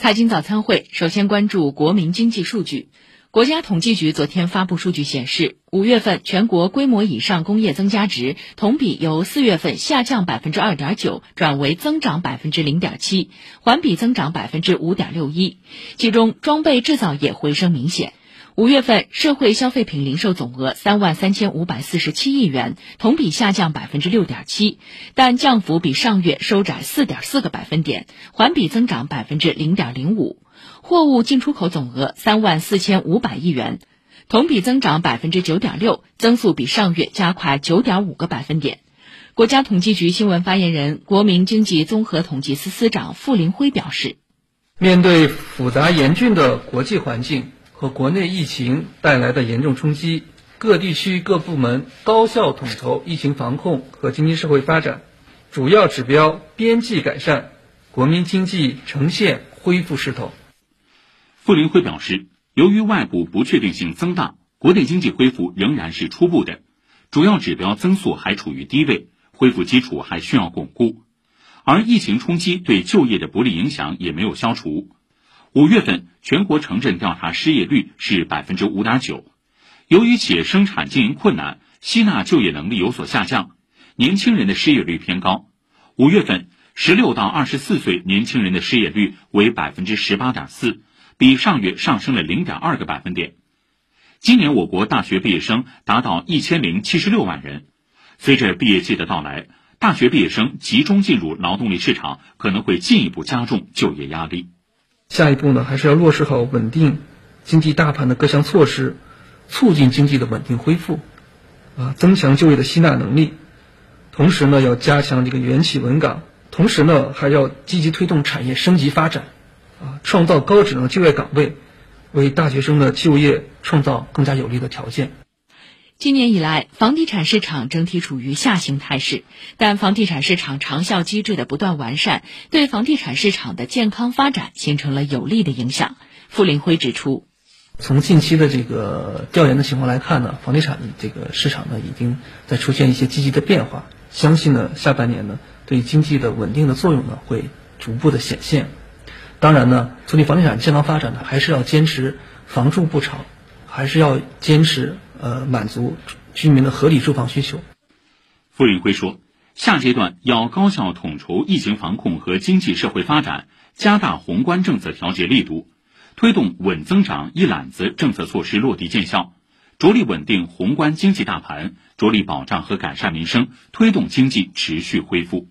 财经早餐会首先关注国民经济数据。国家统计局昨天发布数据显示，五月份全国规模以上工业增加值同比由四月份下降百分之二点九转为增长百分之零点七，环比增长百分之五点六一。其中，装备制造业回升明显。五月份社会消费品零售总额三万三千五百四十七亿元，同比下降百分之六点七，但降幅比上月收窄四点四个百分点，环比增长百分之零点零五。货物进出口总额三万四千五百亿元，同比增长百分之九点六，增速比上月加快九点五个百分点。国家统计局新闻发言人、国民经济综合统计司司长傅林辉表示：面对复杂严峻的国际环境。和国内疫情带来的严重冲击，各地区各部门高效统筹疫情防控和经济社会发展，主要指标边际改善，国民经济呈现恢复势头。傅林辉表示，由于外部不确定性增大，国内经济恢复仍然是初步的，主要指标增速还处于低位，恢复基础还需要巩固，而疫情冲击对就业的不利影响也没有消除。五月份全国城镇调查失业率是百分之五点九，由于企业生产经营困难，吸纳就业能力有所下降，年轻人的失业率偏高。五月份十六到二十四岁年轻人的失业率为百分之十八点四，比上月上升了零点二个百分点。今年我国大学毕业生达到一千零七十六万人，随着毕业季的到来，大学毕业生集中进入劳动力市场，可能会进一步加重就业压力。下一步呢，还是要落实好稳定经济大盘的各项措施，促进经济的稳定恢复，啊，增强就业的吸纳能力。同时呢，要加强这个元企稳岗，同时呢，还要积极推动产业升级发展，啊，创造高质量就业岗位，为大学生的就业创造更加有利的条件。今年以来，房地产市场整体处于下行态势，但房地产市场长效机制的不断完善，对房地产市场的健康发展形成了有利的影响。傅林辉指出，从近期的这个调研的情况来看呢，房地产的这个市场呢，已经在出现一些积极的变化。相信呢，下半年呢，对经济的稳定的作用呢，会逐步的显现。当然呢，促进房地产健康发展呢，还是要坚持房住不炒，还是要坚持。呃，满足居民的合理住房需求。傅云辉说，下阶段要高效统筹疫情防控和经济社会发展，加大宏观政策调节力度，推动稳增长一揽子政策措施落地见效，着力稳定宏观经济大盘，着力保障和改善民生，推动经济持续恢复。